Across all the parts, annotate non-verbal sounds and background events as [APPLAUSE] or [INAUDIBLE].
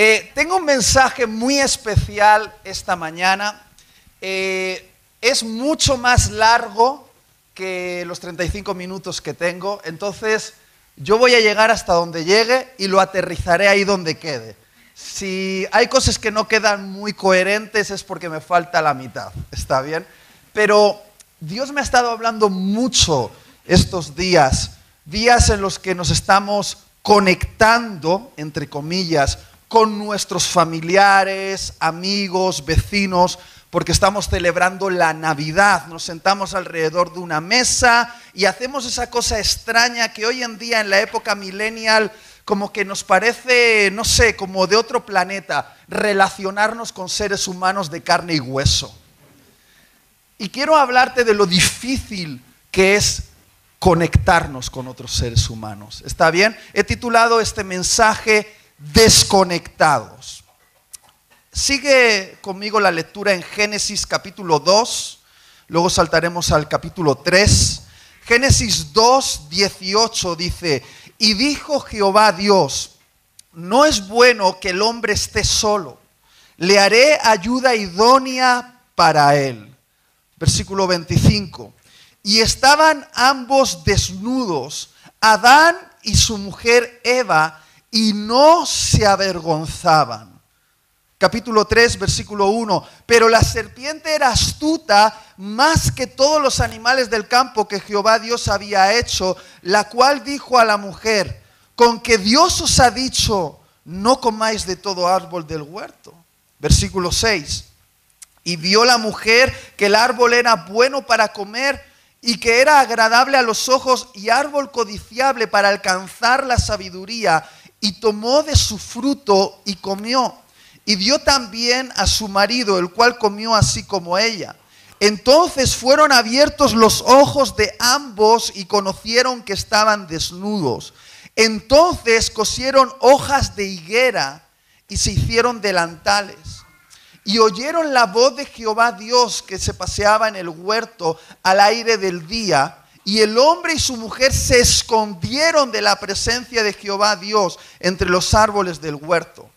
Eh, tengo un mensaje muy especial esta mañana. Eh, es mucho más largo que los 35 minutos que tengo, entonces yo voy a llegar hasta donde llegue y lo aterrizaré ahí donde quede. Si hay cosas que no quedan muy coherentes es porque me falta la mitad, ¿está bien? Pero Dios me ha estado hablando mucho estos días, días en los que nos estamos conectando, entre comillas, con nuestros familiares, amigos, vecinos, porque estamos celebrando la Navidad. Nos sentamos alrededor de una mesa y hacemos esa cosa extraña que hoy en día en la época millennial como que nos parece, no sé, como de otro planeta, relacionarnos con seres humanos de carne y hueso. Y quiero hablarte de lo difícil que es conectarnos con otros seres humanos. ¿Está bien? He titulado este mensaje Desconectados. Sigue conmigo la lectura en Génesis capítulo 2, luego saltaremos al capítulo 3. Génesis 2, 18 dice, y dijo Jehová Dios, no es bueno que el hombre esté solo, le haré ayuda idónea para él. Versículo 25, y estaban ambos desnudos, Adán y su mujer Eva, y no se avergonzaban capítulo 3, versículo 1. Pero la serpiente era astuta más que todos los animales del campo que Jehová Dios había hecho, la cual dijo a la mujer, con que Dios os ha dicho, no comáis de todo árbol del huerto. Versículo 6. Y vio la mujer que el árbol era bueno para comer y que era agradable a los ojos y árbol codiciable para alcanzar la sabiduría, y tomó de su fruto y comió y dio también a su marido, el cual comió así como ella. Entonces fueron abiertos los ojos de ambos y conocieron que estaban desnudos. Entonces cosieron hojas de higuera y se hicieron delantales. Y oyeron la voz de Jehová Dios que se paseaba en el huerto al aire del día. Y el hombre y su mujer se escondieron de la presencia de Jehová Dios entre los árboles del huerto.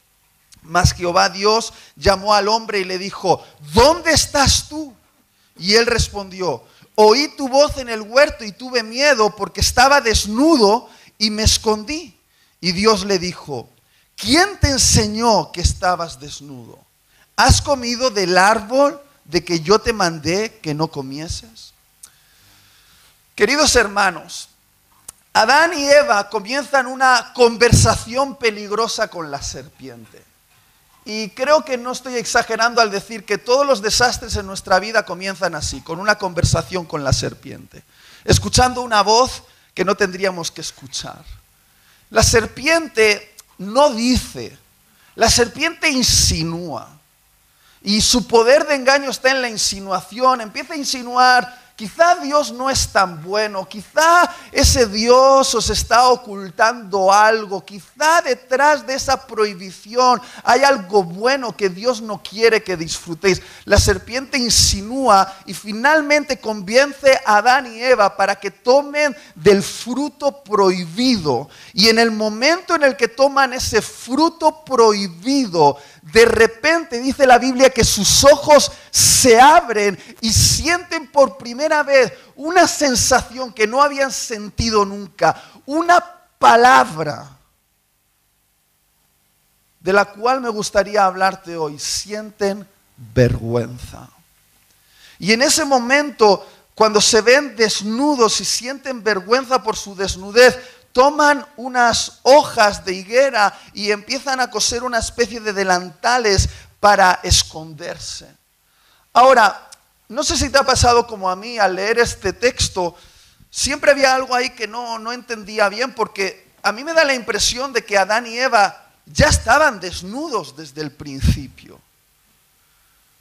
Mas Jehová Dios llamó al hombre y le dijo, ¿dónde estás tú? Y él respondió, oí tu voz en el huerto y tuve miedo porque estaba desnudo y me escondí. Y Dios le dijo, ¿quién te enseñó que estabas desnudo? ¿Has comido del árbol de que yo te mandé que no comieses? Queridos hermanos, Adán y Eva comienzan una conversación peligrosa con la serpiente. Y creo que no estoy exagerando al decir que todos los desastres en nuestra vida comienzan así, con una conversación con la serpiente, escuchando una voz que no tendríamos que escuchar. La serpiente no dice, la serpiente insinúa. Y su poder de engaño está en la insinuación, empieza a insinuar Quizá Dios no es tan bueno, quizá ese Dios os está ocultando algo, quizá detrás de esa prohibición hay algo bueno que Dios no quiere que disfrutéis. La serpiente insinúa y finalmente convence a Adán y Eva para que tomen del fruto prohibido. Y en el momento en el que toman ese fruto prohibido, de repente dice la Biblia que sus ojos se abren y sienten por primera vez una sensación que no habían sentido nunca, una palabra de la cual me gustaría hablarte hoy. Sienten vergüenza. Y en ese momento, cuando se ven desnudos y sienten vergüenza por su desnudez, toman unas hojas de higuera y empiezan a coser una especie de delantales para esconderse. Ahora, no sé si te ha pasado como a mí al leer este texto, siempre había algo ahí que no, no entendía bien porque a mí me da la impresión de que Adán y Eva ya estaban desnudos desde el principio.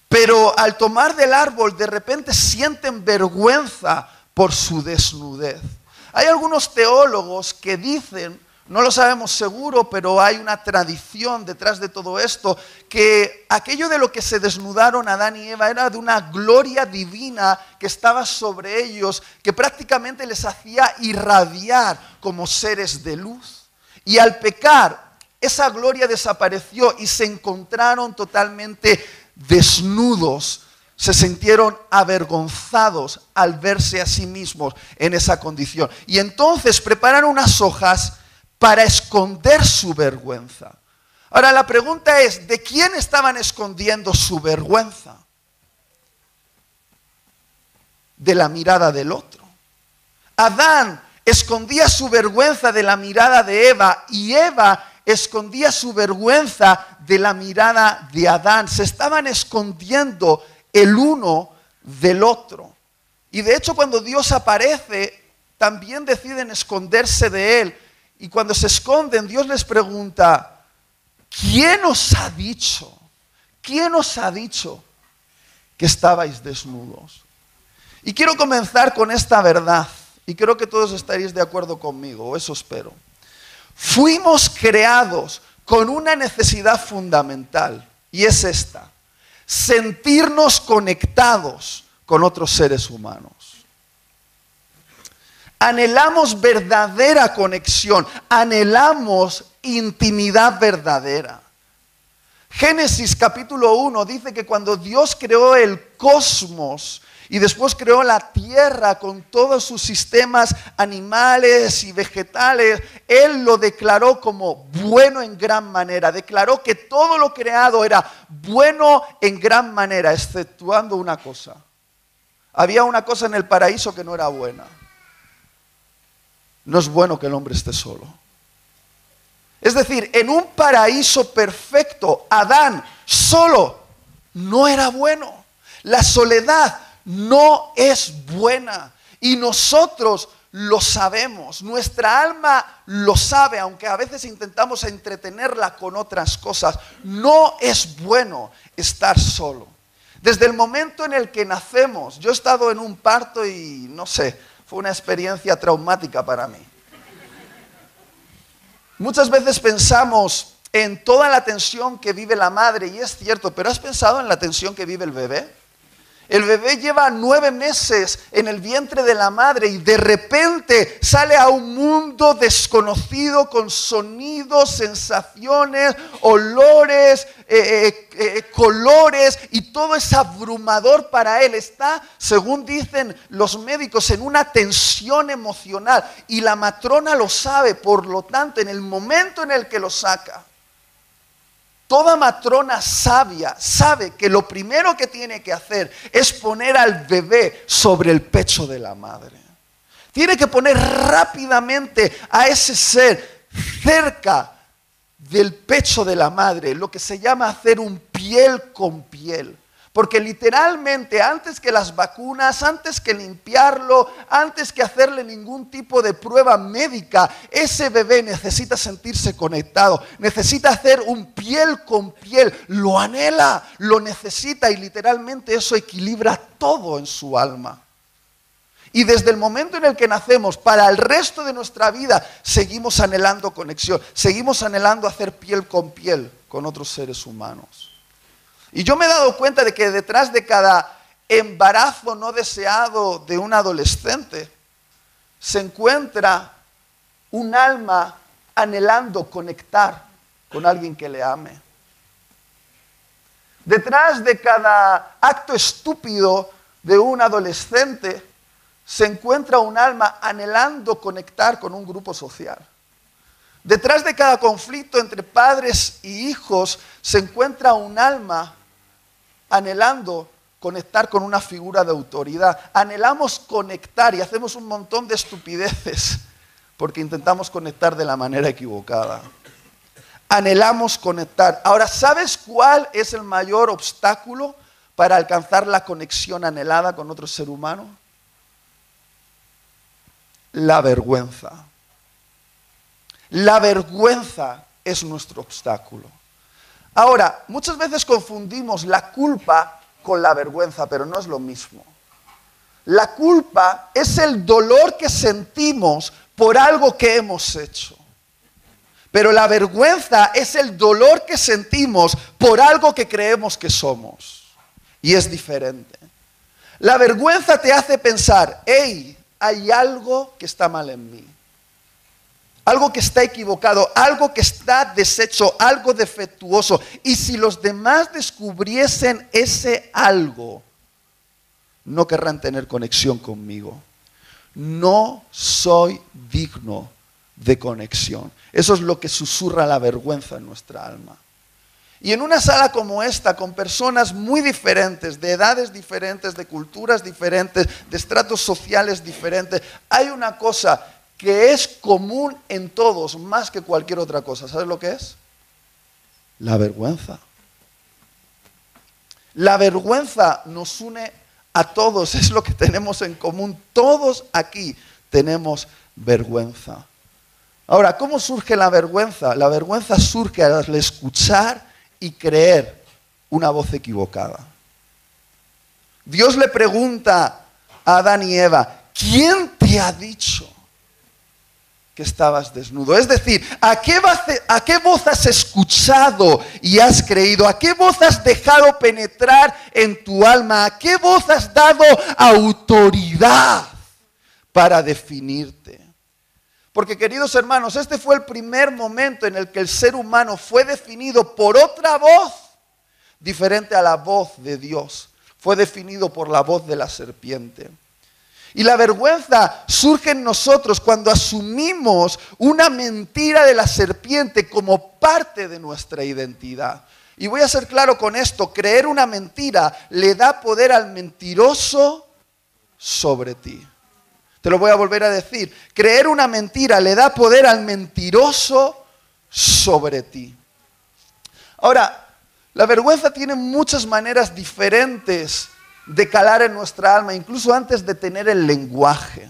Pero al tomar del árbol de repente sienten vergüenza por su desnudez. Hay algunos teólogos que dicen, no lo sabemos seguro, pero hay una tradición detrás de todo esto, que aquello de lo que se desnudaron Adán y Eva era de una gloria divina que estaba sobre ellos, que prácticamente les hacía irradiar como seres de luz. Y al pecar, esa gloria desapareció y se encontraron totalmente desnudos. Se sintieron avergonzados al verse a sí mismos en esa condición. Y entonces prepararon unas hojas para esconder su vergüenza. Ahora la pregunta es, ¿de quién estaban escondiendo su vergüenza? De la mirada del otro. Adán escondía su vergüenza de la mirada de Eva y Eva escondía su vergüenza de la mirada de Adán. Se estaban escondiendo el uno del otro. Y de hecho cuando Dios aparece, también deciden esconderse de él. Y cuando se esconden, Dios les pregunta, ¿quién os ha dicho? ¿Quién os ha dicho que estabais desnudos? Y quiero comenzar con esta verdad, y creo que todos estaréis de acuerdo conmigo, eso espero. Fuimos creados con una necesidad fundamental, y es esta, sentirnos conectados con otros seres humanos. Anhelamos verdadera conexión, anhelamos intimidad verdadera. Génesis capítulo 1 dice que cuando Dios creó el cosmos y después creó la tierra con todos sus sistemas animales y vegetales, Él lo declaró como bueno en gran manera. Declaró que todo lo creado era bueno en gran manera, exceptuando una cosa. Había una cosa en el paraíso que no era buena. No es bueno que el hombre esté solo. Es decir, en un paraíso perfecto, Adán solo no era bueno. La soledad no es buena. Y nosotros lo sabemos. Nuestra alma lo sabe, aunque a veces intentamos entretenerla con otras cosas. No es bueno estar solo. Desde el momento en el que nacemos, yo he estado en un parto y no sé, fue una experiencia traumática para mí. Muchas veces pensamos en toda la tensión que vive la madre, y es cierto, pero ¿has pensado en la tensión que vive el bebé? El bebé lleva nueve meses en el vientre de la madre y de repente sale a un mundo desconocido con sonidos, sensaciones, olores, eh, eh, eh, colores y todo es abrumador para él. Está, según dicen los médicos, en una tensión emocional y la matrona lo sabe, por lo tanto, en el momento en el que lo saca, Toda matrona sabia sabe que lo primero que tiene que hacer es poner al bebé sobre el pecho de la madre. Tiene que poner rápidamente a ese ser cerca del pecho de la madre, lo que se llama hacer un piel con piel. Porque literalmente antes que las vacunas, antes que limpiarlo, antes que hacerle ningún tipo de prueba médica, ese bebé necesita sentirse conectado, necesita hacer un piel con piel, lo anhela, lo necesita y literalmente eso equilibra todo en su alma. Y desde el momento en el que nacemos, para el resto de nuestra vida, seguimos anhelando conexión, seguimos anhelando hacer piel con piel con otros seres humanos. Y yo me he dado cuenta de que detrás de cada embarazo no deseado de un adolescente se encuentra un alma anhelando conectar con alguien que le ame. Detrás de cada acto estúpido de un adolescente se encuentra un alma anhelando conectar con un grupo social. Detrás de cada conflicto entre padres y hijos se encuentra un alma anhelando conectar con una figura de autoridad. Anhelamos conectar y hacemos un montón de estupideces porque intentamos conectar de la manera equivocada. Anhelamos conectar. Ahora, ¿sabes cuál es el mayor obstáculo para alcanzar la conexión anhelada con otro ser humano? La vergüenza. La vergüenza es nuestro obstáculo. Ahora, muchas veces confundimos la culpa con la vergüenza, pero no es lo mismo. La culpa es el dolor que sentimos por algo que hemos hecho. Pero la vergüenza es el dolor que sentimos por algo que creemos que somos. Y es diferente. La vergüenza te hace pensar, hey, hay algo que está mal en mí. Algo que está equivocado, algo que está deshecho, algo defectuoso. Y si los demás descubriesen ese algo, no querrán tener conexión conmigo. No soy digno de conexión. Eso es lo que susurra la vergüenza en nuestra alma. Y en una sala como esta, con personas muy diferentes, de edades diferentes, de culturas diferentes, de estratos sociales diferentes, hay una cosa que es común en todos más que cualquier otra cosa. ¿Sabes lo que es? La vergüenza. La vergüenza nos une a todos, [LAUGHS] es lo que tenemos en común. Todos aquí tenemos vergüenza. Ahora, ¿cómo surge la vergüenza? La vergüenza surge al escuchar y creer una voz equivocada. Dios le pregunta a Adán y Eva, ¿quién te ha dicho estabas desnudo? Es decir, ¿a qué, ¿a qué voz has escuchado y has creído? ¿A qué voz has dejado penetrar en tu alma? ¿A qué voz has dado autoridad para definirte? Porque queridos hermanos, este fue el primer momento en el que el ser humano fue definido por otra voz diferente a la voz de Dios. Fue definido por la voz de la serpiente. Y la vergüenza surge en nosotros cuando asumimos una mentira de la serpiente como parte de nuestra identidad. Y voy a ser claro con esto, creer una mentira le da poder al mentiroso sobre ti. Te lo voy a volver a decir. Creer una mentira le da poder al mentiroso sobre ti. Ahora, la vergüenza tiene muchas maneras diferentes de calar en nuestra alma, incluso antes de tener el lenguaje.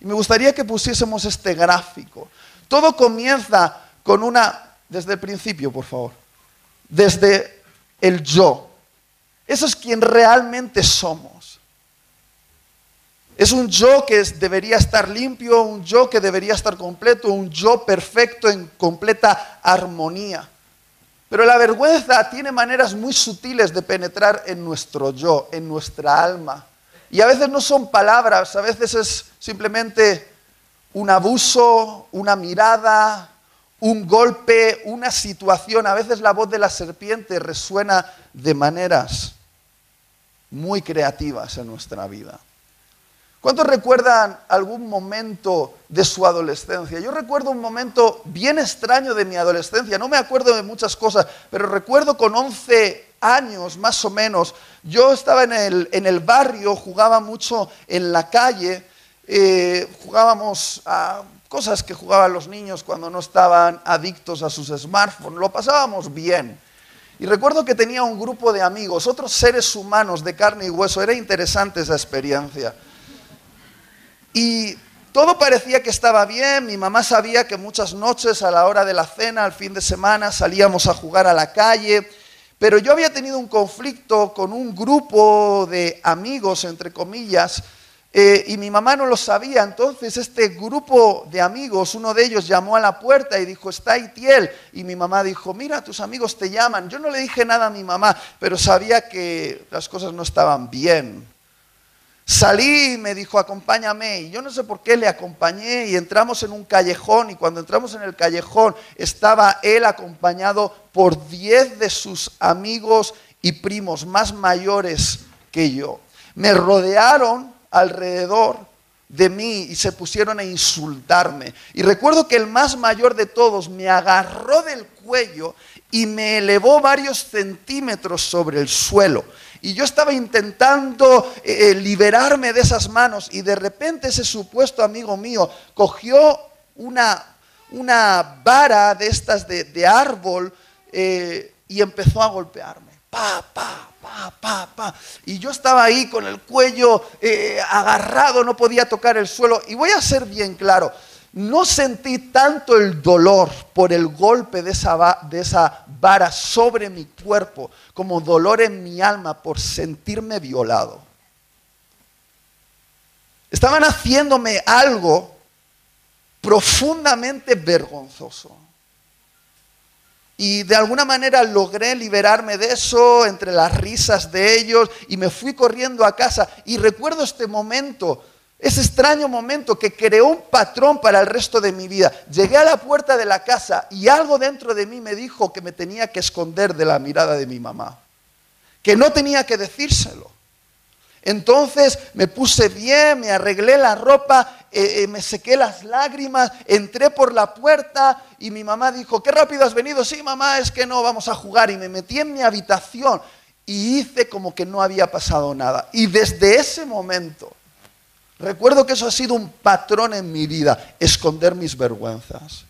Y me gustaría que pusiésemos este gráfico. Todo comienza con una, desde el principio, por favor, desde el yo. Eso es quien realmente somos. Es un yo que debería estar limpio, un yo que debería estar completo, un yo perfecto en completa armonía. Pero la vergüenza tiene maneras muy sutiles de penetrar en nuestro yo, en nuestra alma. Y a veces no son palabras, a veces es simplemente un abuso, una mirada, un golpe, una situación. A veces la voz de la serpiente resuena de maneras muy creativas en nuestra vida. ¿Cuántos recuerdan algún momento de su adolescencia? Yo recuerdo un momento bien extraño de mi adolescencia. No me acuerdo de muchas cosas, pero recuerdo con 11 años más o menos. Yo estaba en el, barrio, jugaba mucho en la calle, eh, jugábamos a cosas que jugaban los niños cuando no estaban adictos a sus smartphones. Lo pasábamos bien. Y recuerdo que tenía un grupo de amigos, otros seres humanos de carne y hueso. Era interesante esa experiencia. Y todo parecía que estaba bien, mi mamá sabía que muchas noches a la hora de la cena, al fin de semana, salíamos a jugar a la calle, pero yo había tenido un conflicto con un grupo de amigos, entre comillas, eh, y mi mamá no lo sabía. Entonces este grupo de amigos, uno de ellos llamó a la puerta y dijo, está Itiel. Y mi mamá dijo, mira, tus amigos te llaman. Yo no le dije nada a mi mamá, pero sabía que las cosas no estaban bien. Salí y me dijo, acompáñame. Y yo no sé por qué le acompañé y entramos en un callejón y cuando entramos en el callejón estaba él acompañado por diez de sus amigos y primos más mayores que yo. Me rodearon alrededor de mí y se pusieron a insultarme. Y recuerdo que el más mayor de todos me agarró del cuello y me elevó varios centímetros sobre el suelo. Y yo estaba intentando eh, eh, liberarme de esas manos y de repente ese supuesto amigo mío cogió una, una vara de estas de, árbol eh, y empezó a golpearme. Pa, pa, pa, pa, pa. Y yo estaba ahí con el cuello agarrado, no podía tocar el suelo. Y voy a ser bien claro, no sentí tanto el dolor por el golpe de esa, de esa vara sobre mi cuerpo como dolor en mi alma por sentirme violado. Estaban haciéndome algo profundamente vergonzoso. Y de alguna manera logré liberarme de eso entre las risas de ellos y me fui corriendo a casa. Y recuerdo este momento ese extraño momento que creó un patrón para el resto de mi vida. Llegué a la puerta de la casa y algo dentro de mí me dijo que me tenía que esconder de la mirada de mi mamá, que no tenía que decírselo. Entonces me puse bien, me arreglé la ropa, eh, eh, me sequé las lágrimas, entré por la puerta y mi mamá dijo, qué rápido has venido. Sí, mamá, es que no, vamos a jugar. Y me metí en mi habitación y hice como que no había pasado nada. Y desde ese momento Recuerdo que eso ha sido un patrón en mi vida, esconder mis vergüenzas.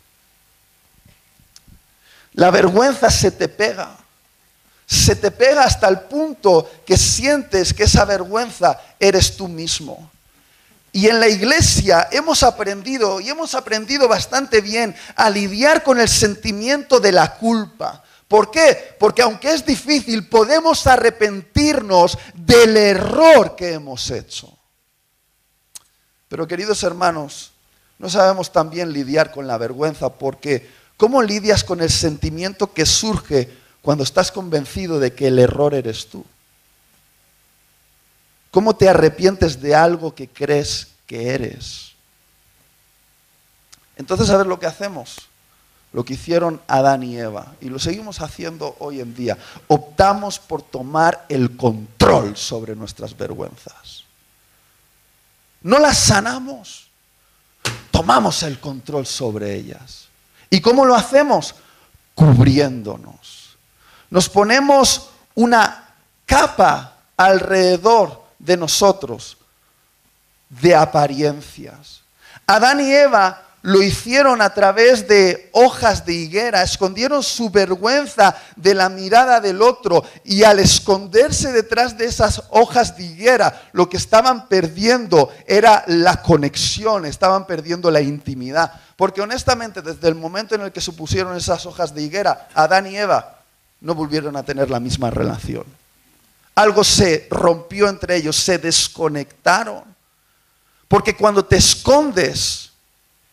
La vergüenza se te pega. Se te pega hasta el punto que sientes que esa vergüenza eres tú mismo. Y en la iglesia hemos aprendido, y hemos aprendido bastante bien, a lidiar con el sentimiento de la culpa. ¿Por qué? Porque aunque es difícil, podemos arrepentirnos del error que hemos hecho. Pero queridos hermanos, no sabemos también lidiar con la vergüenza porque ¿cómo lidias con el sentimiento que surge cuando estás convencido de que el error eres tú? ¿Cómo te arrepientes de algo que crees que eres? Entonces, a ver lo que hacemos. Lo que hicieron Adán y Eva. Y lo seguimos haciendo hoy en día. Optamos por tomar el control sobre nuestras vergüenzas no las sanamos, tomamos el control sobre ellas. ¿Y cómo lo hacemos? Cubriéndonos. Nos ponemos una capa alrededor de nosotros de apariencias. Adán y Eva lo hicieron a través de hojas de higuera, escondieron su vergüenza de la mirada del otro y al esconderse detrás de esas hojas de higuera, lo que estaban perdiendo era la conexión, estaban perdiendo la intimidad. Porque honestamente, desde el momento en el que se pusieron esas hojas de higuera, Adán y Eva no volvieron a tener la misma relación. Algo se rompió entre ellos, se desconectaron. Porque cuando te escondes,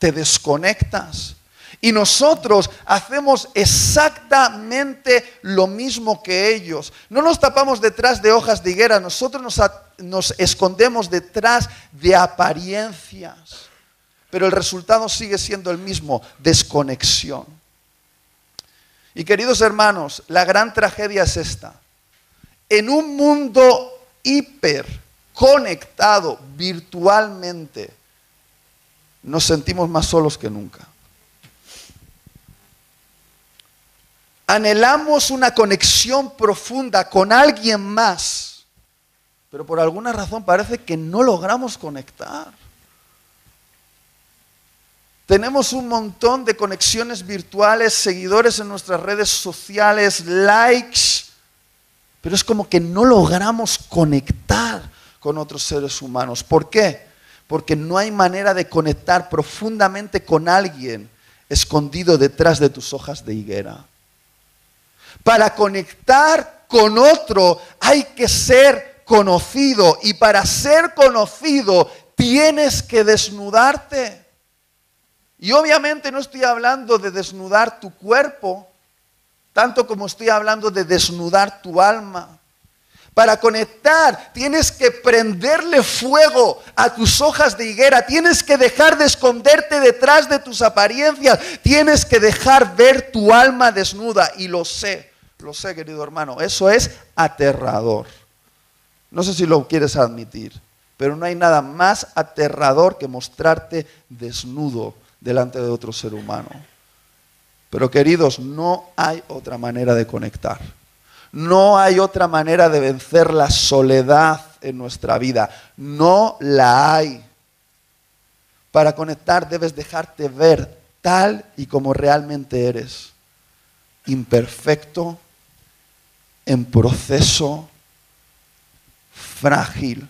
te desconectas. Y nosotros hacemos exactamente lo mismo que ellos. No nos tapamos detrás de hojas de higuera, nosotros nos, nos, escondemos detrás de apariencias. Pero el resultado sigue siendo el mismo, desconexión. Y queridos hermanos, la gran tragedia es esta. En un mundo hiper conectado virtualmente, nos sentimos más solos que nunca. Anhelamos una conexión profunda con alguien más, pero por alguna razón parece que no logramos conectar. Tenemos un montón de conexiones virtuales, seguidores en nuestras redes sociales, likes, pero es como que no logramos conectar con otros seres humanos. ¿Por qué? Porque no hay manera de conectar profundamente con alguien escondido detrás de tus hojas de higuera. Para conectar con otro hay que ser conocido y para ser conocido tienes que desnudarte. Y obviamente no estoy hablando de desnudar tu cuerpo, tanto como estoy hablando de desnudar tu alma. Para conectar tienes que prenderle fuego a tus hojas de higuera, tienes que dejar de esconderte detrás de tus apariencias, tienes que dejar ver tu alma desnuda. Y lo sé, lo sé querido hermano, eso es aterrador. No sé si lo quieres admitir, pero no hay nada más aterrador que mostrarte desnudo delante de otro ser humano. Pero queridos, no hay otra manera de conectar. No hay otra manera de vencer la soledad en nuestra vida. No la hay. Para conectar debes dejarte ver tal y como realmente eres. Imperfecto, en proceso, frágil.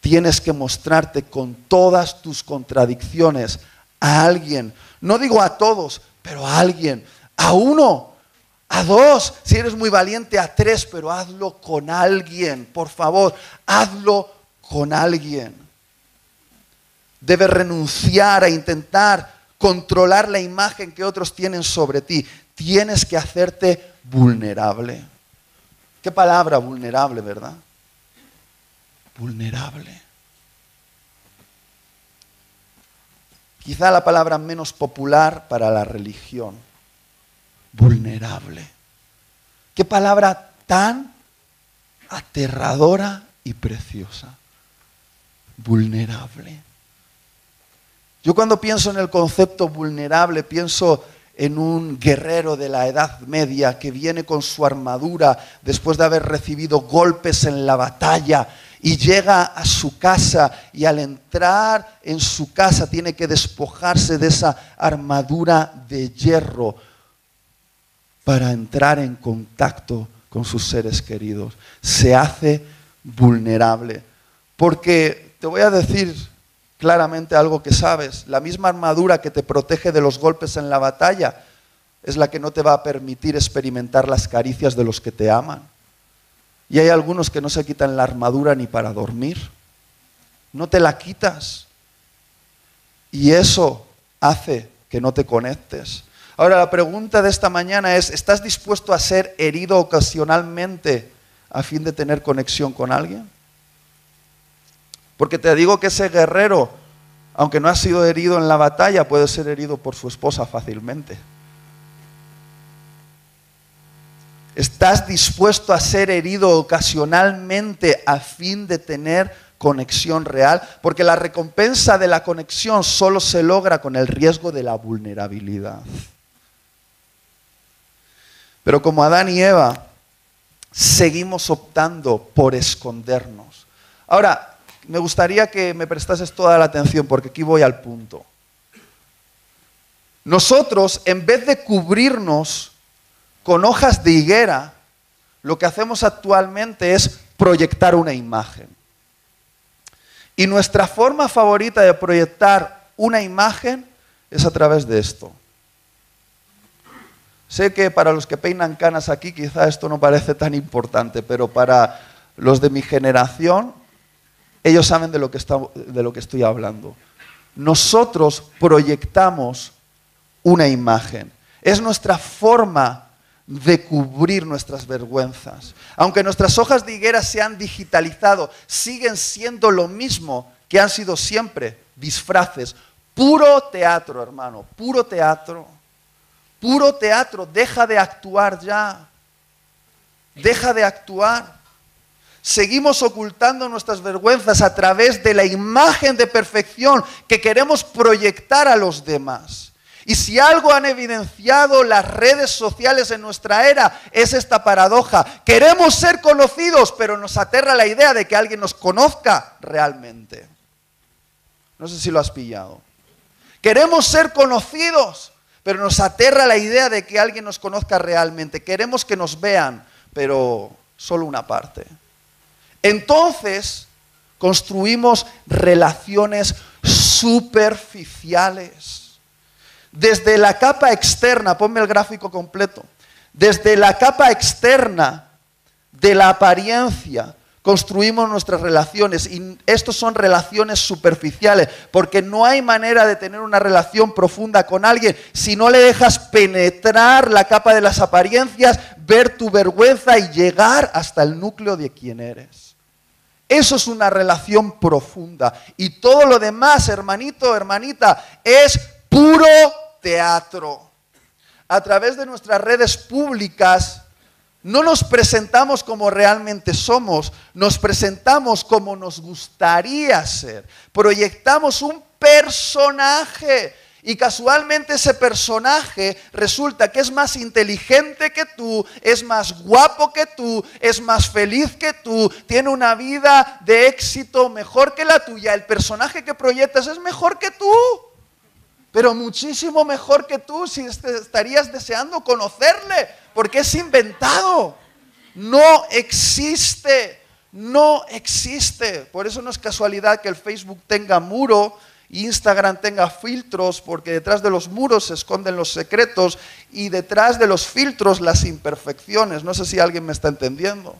Tienes que mostrarte con todas tus contradicciones a alguien. No digo a todos, pero a alguien. A uno a dos, si eres muy valiente, a tres, pero hazlo con alguien, por favor, hazlo con alguien. Debes renunciar a intentar controlar la imagen que otros tienen sobre ti. Tienes que hacerte vulnerable. ¿Qué palabra vulnerable, verdad? Vulnerable. quizá la palabra menos popular para la religión, vulnerable. Qué palabra tan aterradora y preciosa. Vulnerable. Yo cuando pienso en el concepto vulnerable, pienso en un guerrero de la Edad Media que viene con su armadura después de haber recibido golpes en la batalla y llega a su casa y al entrar en su casa tiene que despojarse de esa armadura de hierro para entrar en contacto con sus seres queridos. Se hace vulnerable. Porque te voy a decir claramente algo que sabes. La misma armadura que te protege de los golpes en la batalla es la que no te va a permitir experimentar las caricias de los que te aman. Y hay algunos que no se quitan la armadura ni para dormir. No te la quitas. Y eso hace que no te conectes. Ahora la pregunta de esta mañana es, ¿estás dispuesto a ser herido ocasionalmente a fin de tener conexión con alguien? Porque te digo que ese guerrero, aunque no ha sido herido en la batalla, puede ser herido por su esposa fácilmente. ¿Estás dispuesto a ser herido ocasionalmente a fin de tener conexión real? Porque la recompensa de la conexión solo se logra con el riesgo de la vulnerabilidad. Pero como Adán y Eva, seguimos optando por escondernos. Ahora, me gustaría que me prestases toda la atención porque aquí voy al punto. Nosotros, en vez de cubrirnos con hojas de higuera, lo que hacemos actualmente es proyectar una imagen. Y nuestra forma favorita de proyectar una imagen es a través de esto. Sé que para los que peinan canas aquí quizá esto no parece tan importante, pero para los de mi generación ellos saben de lo que, de lo que estoy hablando. Nosotros proyectamos una imagen. Es nuestra forma de cubrir nuestras vergüenzas. Aunque nuestras hojas de higuera se han digitalizado, siguen siendo lo mismo que han sido siempre, disfraces. Puro teatro, hermano, puro teatro. Puro teatro, deja de actuar ya. Deja de actuar seguimos ocultando nuestras vergüenzas a través de la imagen de perfección que queremos proyectar a los demás. Y si algo han evidenciado las redes sociales en nuestra era es esta paradoja. Queremos ser conocidos, pero nos aterra la idea de que alguien nos conozca realmente. No sé si lo has pillado. Queremos ser conocidos, pero nos aterra la idea de que alguien nos conozca realmente. Queremos que nos vean, pero solo una parte. Entonces construimos relaciones superficiales. Desde la capa externa, ponme el gráfico completo, desde la capa externa de la apariencia, construimos nuestras relaciones y estos son relaciones superficiales, porque no hay manera de tener una relación profunda con alguien si no le dejas penetrar la capa de las apariencias, ver tu vergüenza y llegar hasta el núcleo de quién eres. Eso es una relación profunda. Y todo lo demás, hermanito, hermanita, es puro teatro. A través de nuestras redes públicas, no nos presentamos como realmente somos, nos presentamos como nos gustaría ser. Proyectamos un personaje y casualmente ese personaje resulta que es más inteligente que tú, es más guapo que tú, es más feliz que tú, tiene una vida de éxito mejor que la tuya. El personaje que proyectas es mejor que tú, pero muchísimo mejor que tú si estarías deseando conocerle, porque es inventado. No existe, no existe. Por eso no es casualidad que el Facebook tenga muro Instagram tenga filtros, porque detrás de los muros se esconden los secretos y detrás de los filtros las imperfecciones. No sé si alguien me está entendiendo.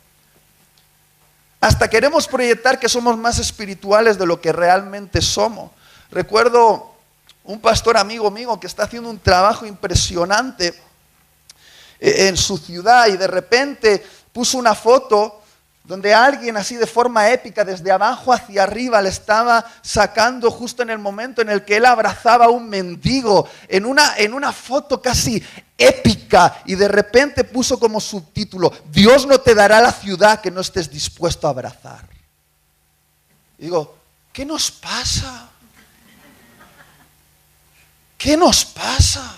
Hasta queremos proyectar que somos más espirituales de lo que realmente somos. Recuerdo un pastor amigo mío que está haciendo un trabajo impresionante eh, en su ciudad y de repente puso una foto donde alguien así de forma épica, desde abajo hacia arriba, le estaba sacando justo en el momento en el que él abrazaba a un mendigo, en una, en una foto casi épica, y de repente puso como subtítulo, Dios no te dará la ciudad que no estés dispuesto a abrazar. Y digo, ¿qué nos pasa? ¿Qué nos pasa?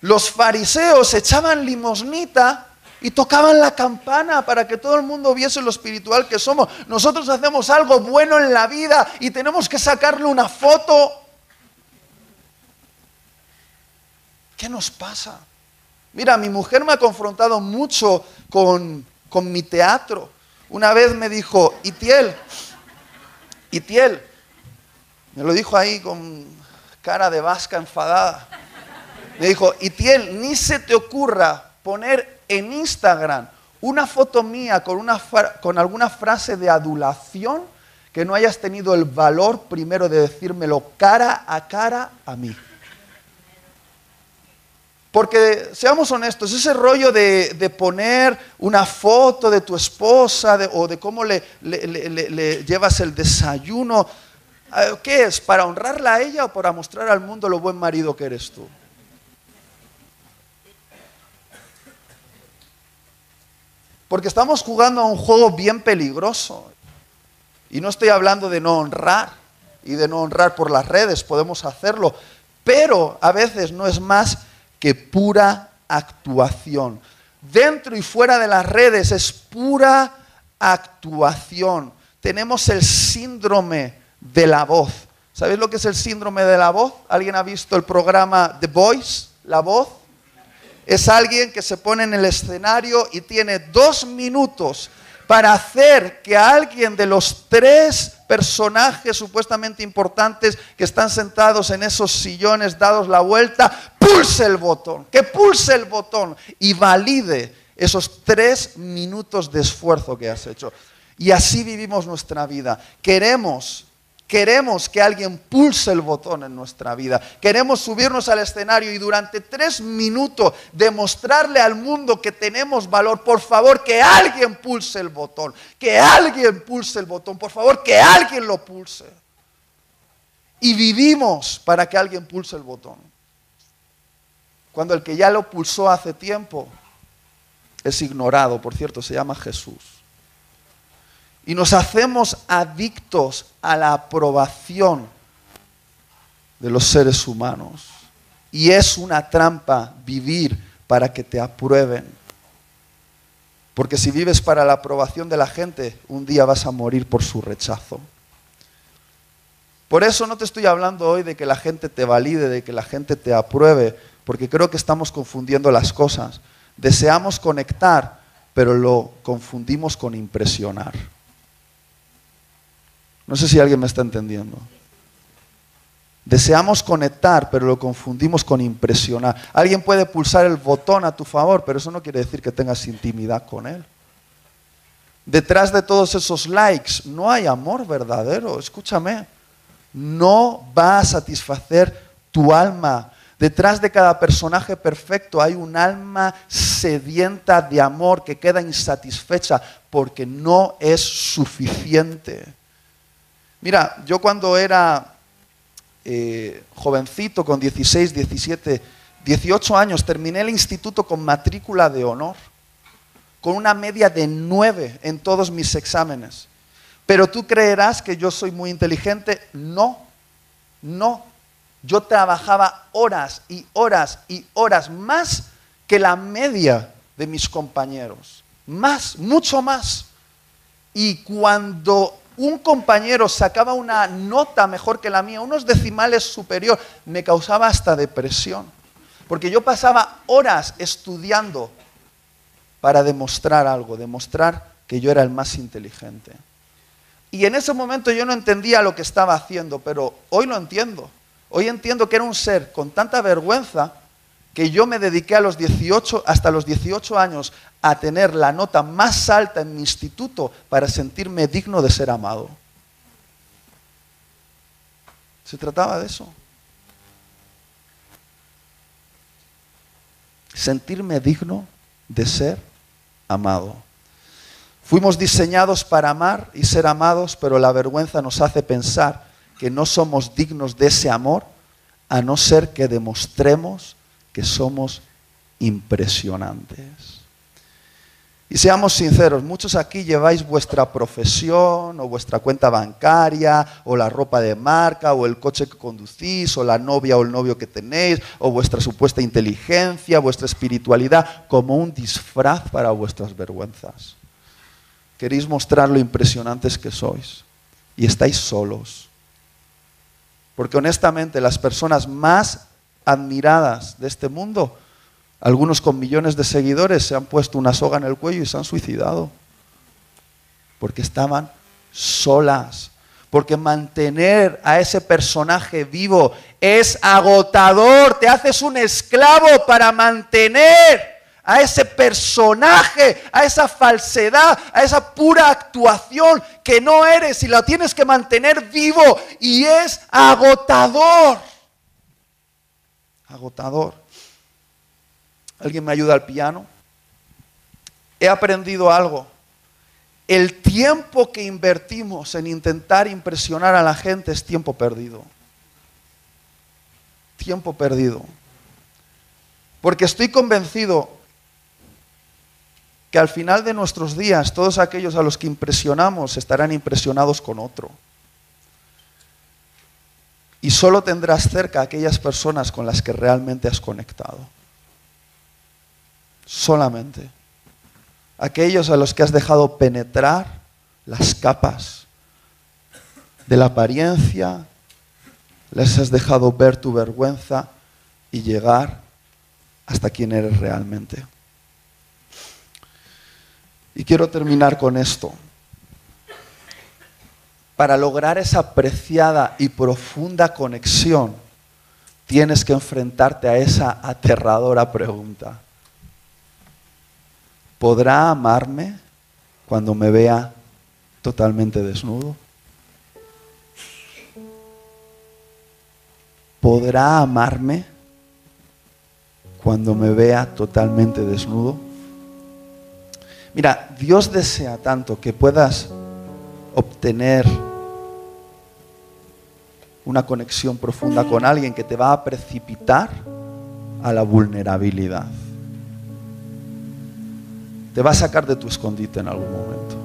Los fariseos echaban limosnita y tocaban la campana para que todo el mundo viese lo espiritual que somos. Nosotros hacemos algo bueno en la vida y tenemos que sacarle una foto. ¿Qué nos pasa? Mira, mi mujer me ha confrontado mucho con, con mi teatro. Una vez me dijo, Itiel, Itiel, me lo dijo ahí con cara de vasca enfadada. Me dijo, Itiel, ni se te ocurra poner en Instagram una foto mía con, una, con alguna frase de adulación que no hayas tenido el valor primero de decírmelo cara a cara a mí. Porque seamos honestos, ese rollo de, poner una foto de tu esposa o de cómo le, le, llevas el desayuno, ¿qué es? ¿Para honrarla a ella o para mostrar al mundo lo buen marido que eres tú? Porque estamos jugando a un juego bien peligroso. Y no estoy hablando de no honrar y de no honrar por las redes, podemos hacerlo, pero a veces no es más que pura actuación. Dentro y fuera de las redes es pura actuación. Tenemos el síndrome de la voz. ¿Sabéis lo que es el síndrome de la voz? ¿Alguien ha visto el programa The Voice? La voz es alguien que se pone en el escenario y tiene dos minutos para hacer que alguien de los tres personajes supuestamente importantes que están sentados en esos sillones dados la vuelta, pulse el botón, que pulse el botón y valide esos tres minutos de esfuerzo que has hecho. Y así vivimos nuestra vida. Queremos Queremos que alguien pulse el botón en nuestra vida. Queremos subirnos al escenario y durante tres minutos demostrarle al mundo que tenemos valor. Por favor, que alguien pulse el botón. Que alguien pulse el botón. Por favor, que alguien lo pulse. Y vivimos para que alguien pulse el botón. Cuando el que ya lo pulsó hace tiempo es ignorado. Por cierto, se llama Jesús. Y nos hacemos adictos a la aprobación de los seres humanos. Y es una trampa vivir para que te aprueben. Porque si vives para la aprobación de la gente, un día vas a morir por su rechazo. Por eso no te estoy hablando hoy de que la gente te valide, de que la gente te apruebe, porque creo que estamos confundiendo las cosas. Deseamos conectar, pero lo confundimos con impresionar. No sé si alguien me está entendiendo. Deseamos conectar, pero lo confundimos con impresionar. Alguien puede pulsar el botón a tu favor, pero eso no quiere decir que tengas intimidad con él. Detrás de todos esos likes no hay amor verdadero. Escúchame, no va a satisfacer tu alma. Detrás de cada personaje perfecto hay un alma sedienta de amor que queda insatisfecha porque no es suficiente. Mira, yo cuando era eh, jovencito, con 16, 17, 18 años, terminé el instituto con matrícula de honor, con una media de 9 en todos mis exámenes. Pero tú creerás que yo soy muy inteligente. No, no. Yo trabajaba horas y horas y horas más que la media de mis compañeros. Más, mucho más. Y cuando un compañero sacaba una nota mejor que la mía, unos decimales superior, me causaba hasta depresión. Porque yo pasaba horas estudiando para demostrar algo, demostrar que yo era el más inteligente. Y en ese momento yo no entendía lo que estaba haciendo, pero hoy lo entiendo. Hoy entiendo que era un ser con tanta vergüenza que yo me dediqué a los 18, hasta los 18 años a tener la nota más alta en mi instituto para sentirme digno de ser amado. Se trataba de eso. Sentirme digno de ser amado. Fuimos diseñados para amar y ser amados, pero la vergüenza nos hace pensar que no somos dignos de ese amor, a no ser que demostremos que somos impresionantes. Y seamos sinceros, muchos aquí lleváis vuestra profesión o vuestra cuenta bancaria o la ropa de marca o el coche que conducís o la novia o el novio que tenéis o vuestra supuesta inteligencia, vuestra espiritualidad como un disfraz para vuestras vergüenzas. Queréis mostrar lo impresionantes que sois y estáis solos. Porque honestamente las personas más admiradas de este mundo algunos con millones de seguidores se han puesto una soga en el cuello y se han suicidado. Porque estaban solas. Porque mantener a ese personaje vivo es agotador. Te haces un esclavo para mantener a ese personaje, a esa falsedad, a esa pura actuación que no eres y la tienes que mantener vivo. Y es agotador. Agotador. ¿Alguien me ayuda al piano? He aprendido algo. El tiempo que invertimos en intentar impresionar a la gente es tiempo perdido. Tiempo perdido. Porque estoy convencido que al final de nuestros días todos aquellos a los que impresionamos estarán impresionados con otro. Y solo tendrás cerca a aquellas personas con las que realmente has conectado solamente. Aquellos a los que has dejado penetrar las capas de la apariencia, les has dejado ver tu vergüenza y llegar hasta quien eres realmente. Y quiero terminar con esto. Para lograr esa preciada y profunda conexión, tienes que enfrentarte a esa aterradora pregunta. ¿Podrá amarme cuando me vea totalmente desnudo? ¿Podrá amarme cuando me vea totalmente desnudo? Mira, Dios desea tanto que puedas obtener una conexión profunda con alguien que te va a precipitar a la vulnerabilidad te va a sacar de tu escondite en algún momento.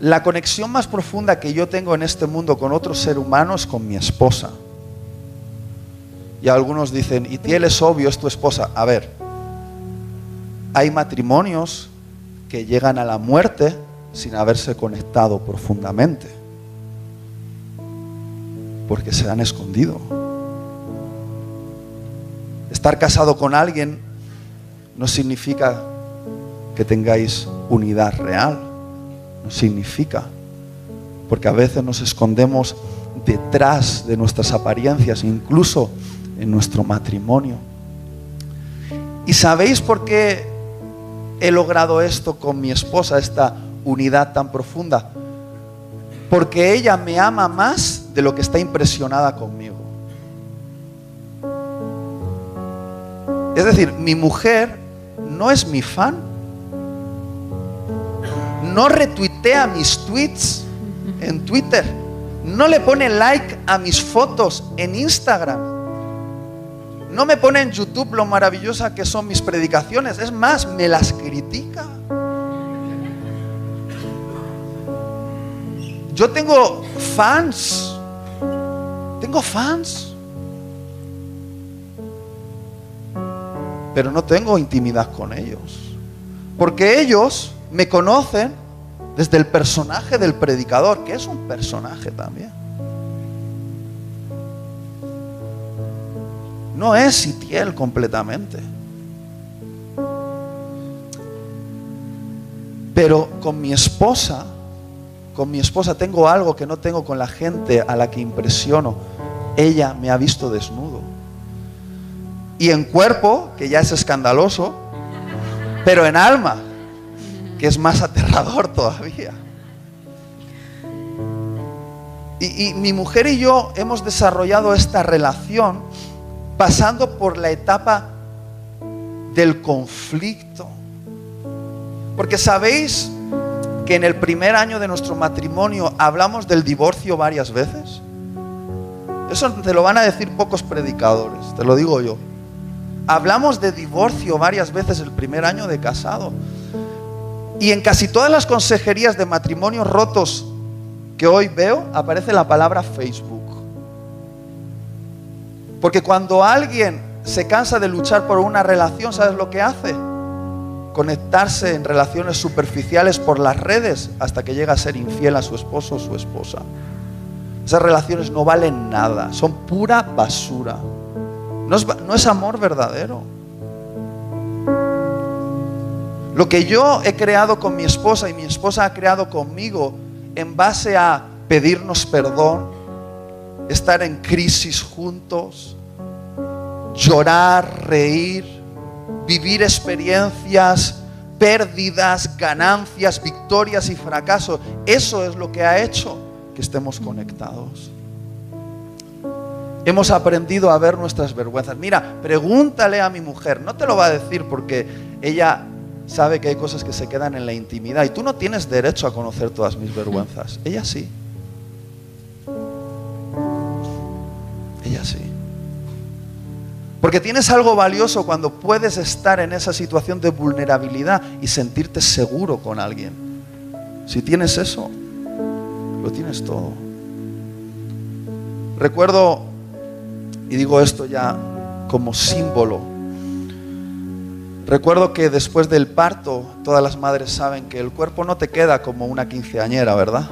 La conexión más profunda que yo tengo en este mundo con otro ser humano es con mi esposa. Y algunos dicen, y él es obvio, es tu esposa. A ver, hay matrimonios que llegan a la muerte sin haberse conectado profundamente, porque se han escondido. Estar casado con alguien no significa que tengáis unidad real. No significa. Porque a veces nos escondemos detrás de nuestras apariencias, incluso en nuestro matrimonio. ¿Y sabéis por qué he logrado esto con mi esposa, esta unidad tan profunda? Porque ella me ama más de lo que está impresionada conmigo. Es decir, mi mujer no es mi fan. No retuitea mis tweets en Twitter. No le pone like a mis fotos en Instagram. No me pone en YouTube lo maravillosa que son mis predicaciones. Es más, me las critica. Yo tengo fans. Tengo fans. Pero no tengo intimidad con ellos. Porque ellos me conocen desde el personaje del predicador, que es un personaje también. No es Itiel completamente. Pero con mi esposa, con mi esposa tengo algo que no tengo con la gente a la que impresiono. Ella me ha visto desnudo y en cuerpo, que ya es escandaloso, pero en alma, que es más aterrador todavía. Y, mi mujer y yo hemos desarrollado esta relación pasando por la etapa del conflicto, Porque sabéis que en el primer año de nuestro matrimonio hablamos del divorcio varias veces. Eso te lo van a decir pocos predicadores, te lo digo yo. Hablamos de divorcio varias veces el primer año de casado. Y en casi todas las consejerías de matrimonios rotos que hoy veo aparece la palabra Facebook. Porque cuando alguien se cansa de luchar por una relación, ¿sabes lo que hace? Conectarse en relaciones superficiales por las redes hasta que llega a ser infiel a su esposo o su esposa. Esas relaciones no valen nada, son pura basura. No es, no es amor verdadero. Lo que yo he creado con mi esposa y mi esposa ha creado conmigo en base a pedirnos perdón, estar en crisis juntos, llorar, reír, vivir experiencias, pérdidas, ganancias, victorias y fracasos. Eso es lo que ha hecho que estemos conectados. Hemos aprendido a ver nuestras vergüenzas. Mira, pregúntale a mi mujer, no te lo va a decir porque ella sabe que hay cosas que se quedan en la intimidad y tú no tienes derecho a conocer todas mis vergüenzas. Ella sí. Ella sí. Porque tienes algo valioso cuando puedes estar en esa situación de vulnerabilidad y sentirte seguro con alguien. Si tienes eso, lo tienes todo. Recuerdo, y digo esto ya como símbolo, recuerdo que después del parto todas las madres saben que el cuerpo no te queda como una quinceañera, ¿verdad?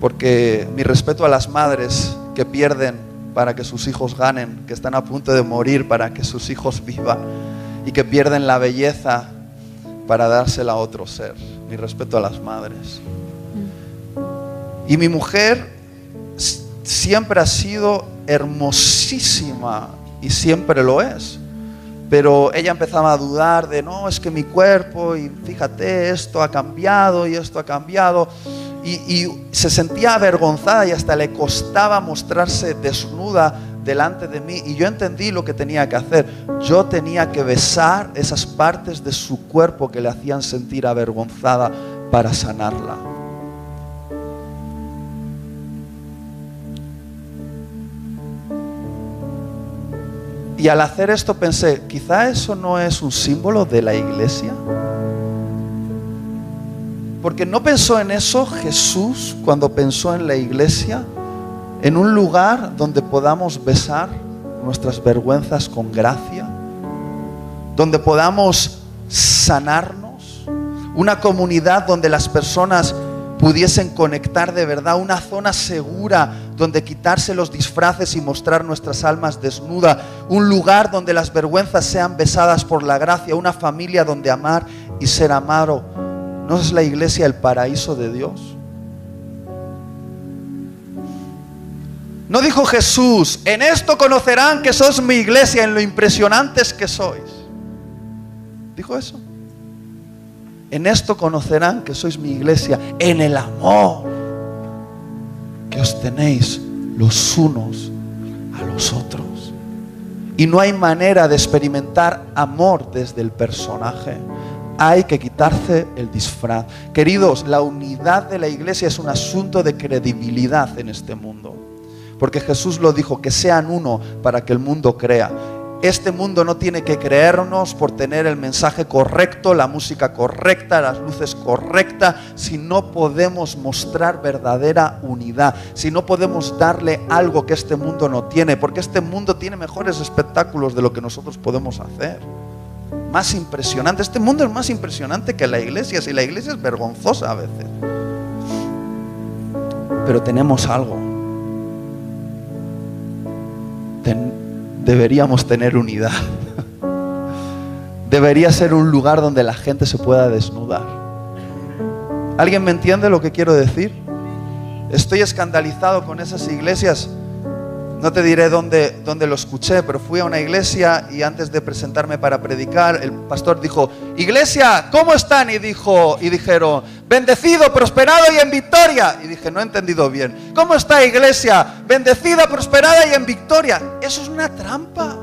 Porque mi respeto a las madres que pierden para que sus hijos ganen, que están a punto de morir para que sus hijos [LAUGHS] vivan y que pierden la belleza para dársela a otro ser mi respeto a las madres. Y mi mujer siempre ha sido hermosísima y siempre lo es. Pero ella empezaba a dudar de, no, es que mi cuerpo, y fíjate, esto ha cambiado y esto ha cambiado. Y, y se sentía avergonzada y hasta le costaba mostrarse desnuda delante de mí y yo entendí lo que tenía que hacer. Yo tenía que besar esas partes de su cuerpo que le hacían sentir avergonzada para sanarla. Y al hacer esto pensé, quizá eso no es un símbolo de la iglesia. Porque no pensó en eso Jesús cuando pensó en la iglesia en un lugar donde podamos besar nuestras vergüenzas con gracia, donde podamos sanarnos, una comunidad donde las personas pudiesen conectar de verdad, una zona segura donde quitarse los disfraces y mostrar nuestras almas desnudas, un lugar donde las vergüenzas sean besadas por la gracia, una familia donde amar y ser amado. ¿No es la iglesia el paraíso de Dios? No dijo Jesús, en esto conocerán que sois mi iglesia, en lo impresionantes que sois. Dijo eso. En esto conocerán que sois mi iglesia, en el amor que os tenéis los unos a los otros. Y no hay manera de experimentar amor desde el personaje. Hay que quitarse el disfraz. Queridos, la unidad de la iglesia es un asunto de credibilidad en este mundo. Porque Jesús lo dijo, que sean uno para que el mundo crea. Este mundo no tiene que creernos por tener el mensaje correcto, la música correcta, las luces correctas, si no podemos mostrar verdadera unidad, si no podemos darle algo que este mundo no tiene, porque este mundo tiene mejores espectáculos de lo que nosotros podemos hacer. Más impresionante, este mundo es más impresionante que la iglesia, si la iglesia es vergonzosa a veces. Pero tenemos algo deberíamos tener unidad. Debería ser un lugar donde la gente se pueda desnudar. ¿Alguien me entiende lo que quiero decir? Estoy escandalizado con esas iglesias no te diré dónde, dónde, lo escuché, pero fui a una iglesia y antes de presentarme para predicar, el pastor dijo, iglesia, ¿cómo están? Y, dijo, y dijeron, bendecido, prosperado y en victoria. Y dije, no he entendido bien. ¿Cómo está iglesia? Bendecida, prosperada y en victoria. Eso es una trampa.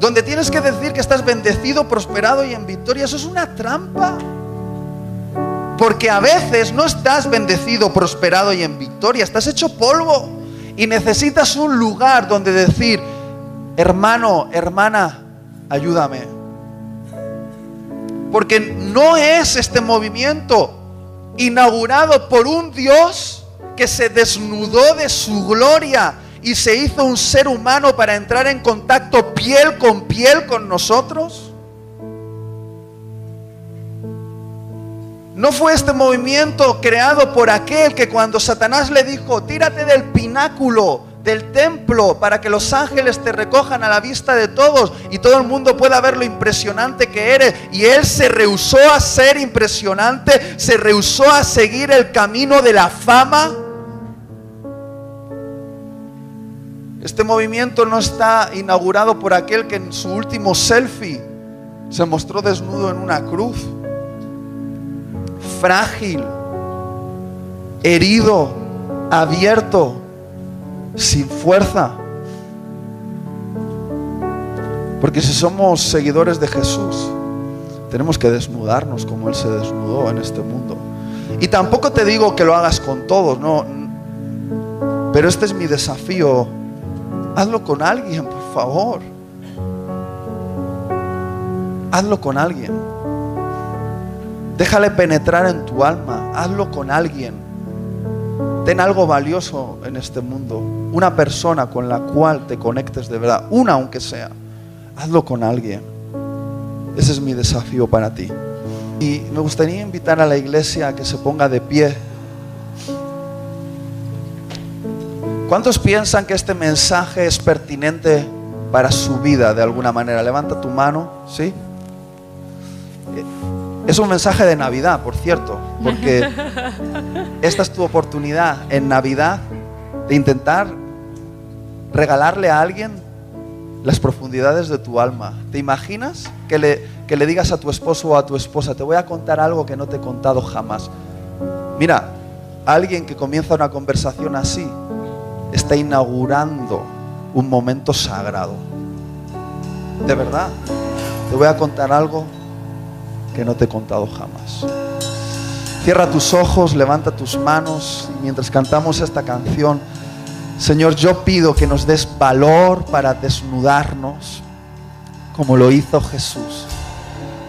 donde tienes que decir que estás bendecido, prosperado y en victoria. Eso es una trampa. Porque a veces no estás bendecido, prosperado y en victoria, estás hecho polvo y necesitas un lugar donde decir, hermano, hermana, ayúdame. Porque no es este movimiento inaugurado por un Dios que se desnudó de su gloria y se hizo un ser humano para entrar en contacto piel con piel con nosotros. No fue este movimiento creado por aquel que cuando Satanás le dijo, tírate del pináculo del templo para que los ángeles te recojan a la vista de todos y todo el mundo pueda ver lo impresionante que eres. Y él se rehusó a ser impresionante, se rehusó a seguir el camino de la fama. Este movimiento no está inaugurado por aquel que en su último selfie se mostró desnudo en una cruz, frágil, herido, abierto, sin fuerza. Porque si somos seguidores de Jesús, tenemos que desnudarnos como Él se desnudó en este mundo. Y tampoco te digo que lo hagas con todos, no. Pero este es mi desafío. Hazlo con alguien, por favor. Hazlo con alguien. Déjale penetrar en tu alma. Hazlo con alguien. Ten algo valioso en este mundo. Una persona con la cual te conectes de verdad. Una aunque sea. Hazlo con alguien. Ese es mi desafío para ti. Y me gustaría invitar a la iglesia a que se ponga de pie. ¿Cuántos piensan que este mensaje es pertinente para su vida de alguna manera? Levanta tu mano, ¿sí? Es un mensaje de Navidad, por cierto, porque [LAUGHS] esta es tu oportunidad en Navidad de intentar regalarle a alguien las profundidades de tu alma. ¿Te imaginas que le, que le digas a tu esposo o a tu esposa, te voy a contar algo que no te he contado jamás? Mira, alguien que comienza una conversación así está inaugurando un momento sagrado. De verdad, te voy a contar algo que no te he contado jamás. Cierra tus ojos, levanta tus manos y mientras cantamos esta canción, Señor, yo pido que nos des valor para desnudarnos como lo hizo Jesús.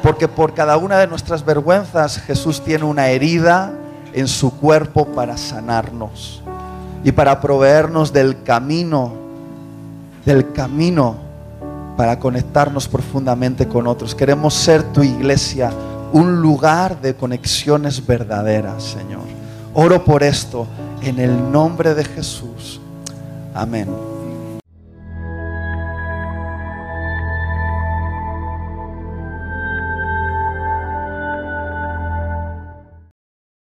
Porque por cada una de nuestras vergüenzas Jesús tiene una herida en su cuerpo para sanarnos y para proveernos del camino, del camino para conectarnos profundamente con otros. Queremos ser tu iglesia, un lugar de conexiones verdaderas, Señor. Oro por esto en el nombre de Jesús. Amén.